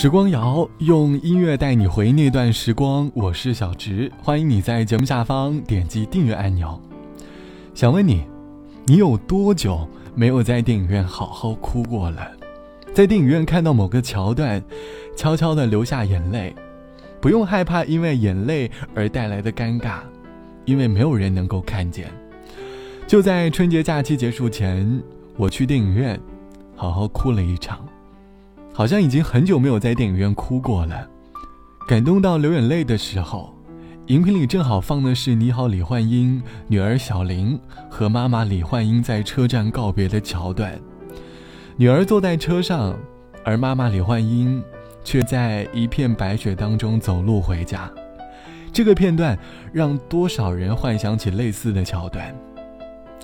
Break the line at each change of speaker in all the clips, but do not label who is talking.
时光谣用音乐带你回那段时光，我是小直，欢迎你在节目下方点击订阅按钮。想问你，你有多久没有在电影院好好哭过了？在电影院看到某个桥段，悄悄地流下眼泪，不用害怕因为眼泪而带来的尴尬，因为没有人能够看见。就在春节假期结束前，我去电影院，好好哭了一场。好像已经很久没有在电影院哭过了，感动到流眼泪的时候，荧屏里正好放的是《你好，李焕英》女儿小玲和妈妈李焕英在车站告别的桥段。女儿坐在车上，而妈妈李焕英却在一片白雪当中走路回家。这个片段让多少人幻想起类似的桥段。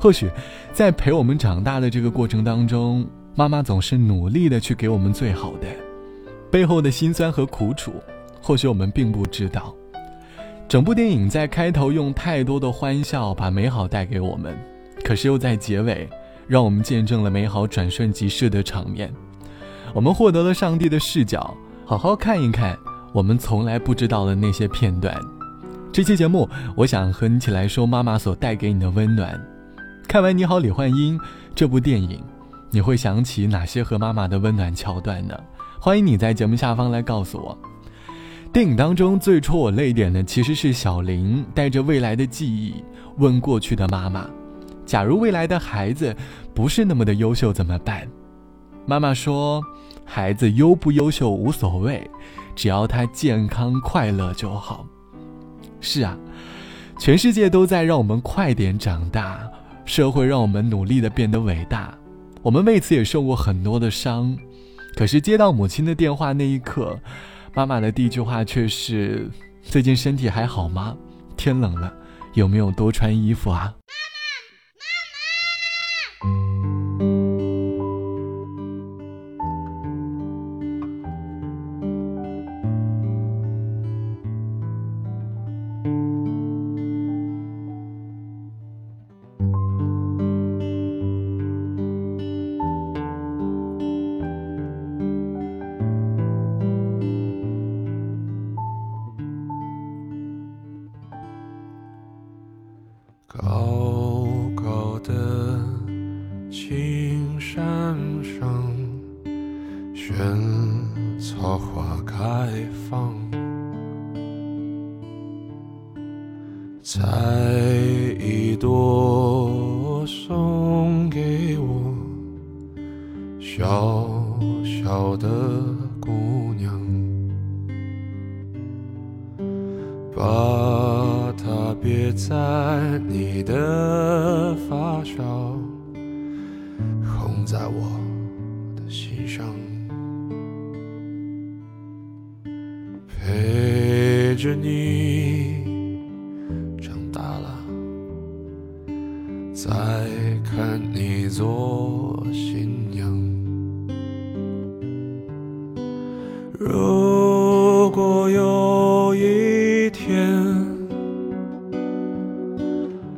或许，在陪我们长大的这个过程当中。妈妈总是努力的去给我们最好的，背后的辛酸和苦楚，或许我们并不知道。整部电影在开头用太多的欢笑把美好带给我们，可是又在结尾让我们见证了美好转瞬即逝的场面。我们获得了上帝的视角，好好看一看我们从来不知道的那些片段。这期节目，我想和你一起来说妈妈所带给你的温暖。看完《你好，李焕英》这部电影。你会想起哪些和妈妈的温暖桥段呢？欢迎你在节目下方来告诉我。电影当中最戳我泪点的其实是小林带着未来的记忆问过去的妈妈：“假如未来的孩子不是那么的优秀怎么办？”妈妈说：“孩子优不优秀无所谓，只要他健康快乐就好。”是啊，全世界都在让我们快点长大，社会让我们努力的变得伟大。我们为此也受过很多的伤，可是接到母亲的电话那一刻，妈妈的第一句话却是：“最近身体还好吗？天冷了，有没有多穿衣服啊？”
妈妈，妈妈小小的姑娘，把它别在你的发梢，红在我的心上。陪着你天，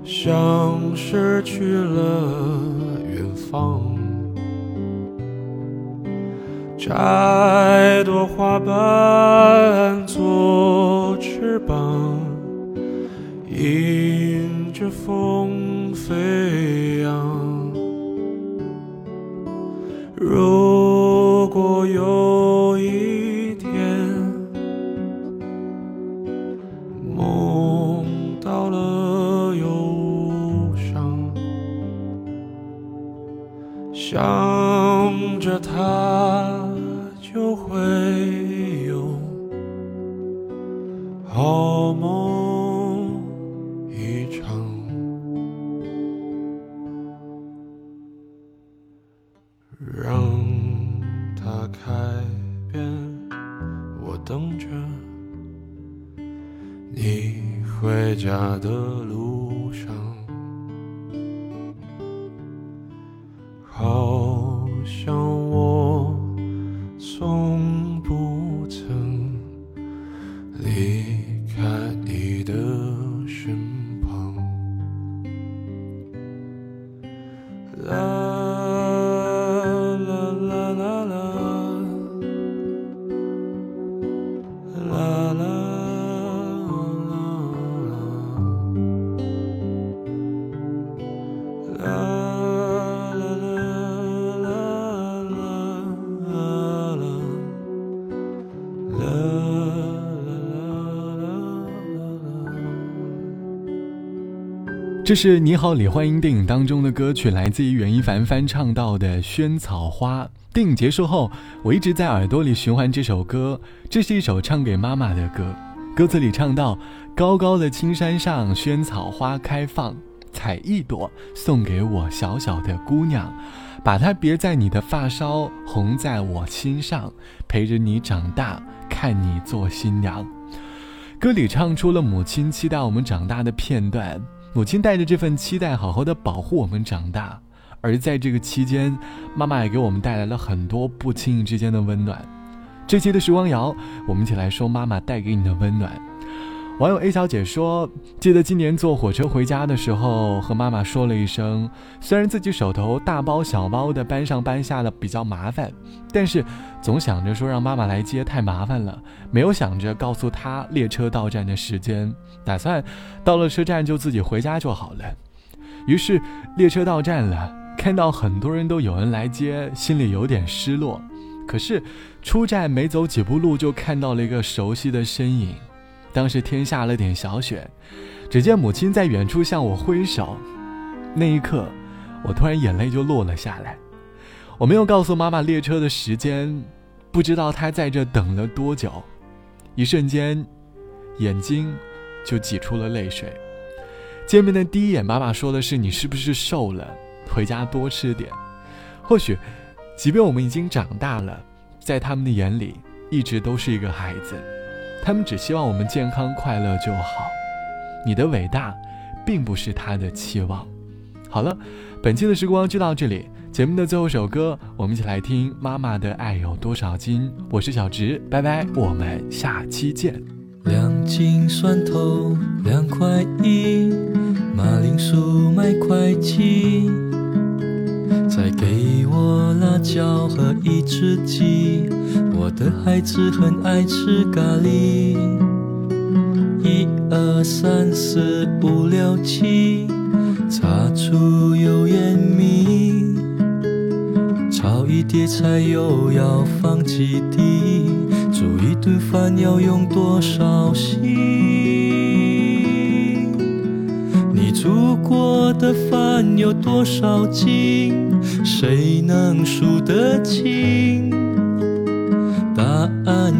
像失去了远方。摘朵花瓣做翅膀，迎着风飞扬。如果有着他。就会有好梦一场，让它开遍，我等着你回家的路上，好像
这是《你好，李焕英》电影当中的歌曲，来自于袁一凡翻唱到的《萱草花》。电影结束后，我一直在耳朵里循环这首歌。这是一首唱给妈妈的歌，歌词里唱到：“高高的青山上，萱草花开放，采一朵送给我小小的姑娘，把它别在你的发梢，红在我心上，陪着你长大，看你做新娘。”歌里唱出了母亲期待我们长大的片段，母亲带着这份期待，好好的保护我们长大。而在这个期间，妈妈也给我们带来了很多不经意之间的温暖。这期的时光谣，我们一起来说妈妈带给你的温暖。网友 A 小姐说：“记得今年坐火车回家的时候，和妈妈说了一声，虽然自己手头大包小包的搬上搬下的比较麻烦，但是总想着说让妈妈来接太麻烦了，没有想着告诉她列车到站的时间，打算到了车站就自己回家就好了。于是列车到站了。”看到很多人都有人来接，心里有点失落。可是出站没走几步路，就看到了一个熟悉的身影。当时天下了点小雪，只见母亲在远处向我挥手。那一刻，我突然眼泪就落了下来。我没有告诉妈妈列车的时间，不知道她在这等了多久。一瞬间，眼睛就挤出了泪水。见面的第一眼，妈妈说的是：“你是不是瘦了？”回家多吃点。或许，即便我们已经长大了，在他们的眼里，一直都是一个孩子。他们只希望我们健康快乐就好。你的伟大，并不是他的期望。好了，本期的时光就到这里。节目的最后一首歌，我们一起来听《妈妈的爱有多少斤》。我是小植，拜拜，我们下期见。
两斤蒜头两块一，马铃薯买块几。再给我辣椒和一只鸡，我的孩子很爱吃咖喱。一二三四五六七，擦出油烟米，炒一碟菜又要放几滴，煮一顿饭要用多少心？你煮过的饭有多少斤？谁能数得清？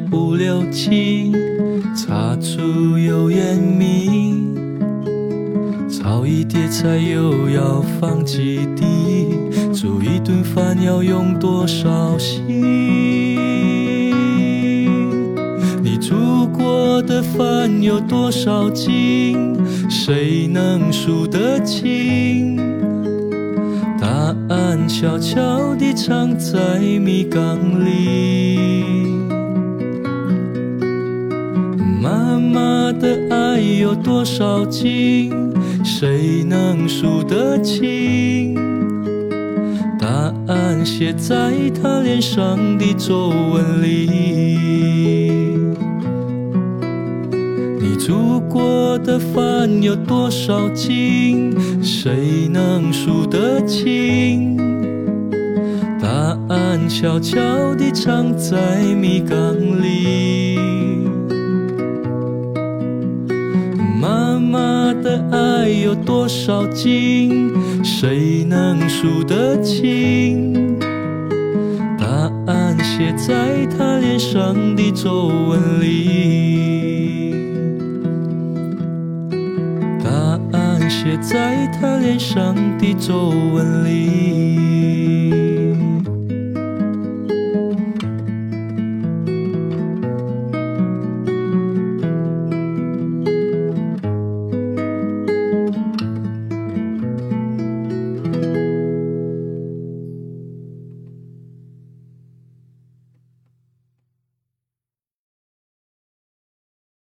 四五六七，擦出油盐米，炒一碟菜又要放几滴，煮一顿饭要用多少心？你煮过的饭有多少斤？谁能数得清？答案悄悄地藏在米缸里。有多少斤？谁能数得清？答案写在她脸上的皱纹里。你煮过的饭有多少斤？谁能数得清？答案悄悄地藏在米缸里。妈的爱有多少斤？谁能数得清？答案写在她脸上的皱纹里。答案写在她脸上的皱纹里。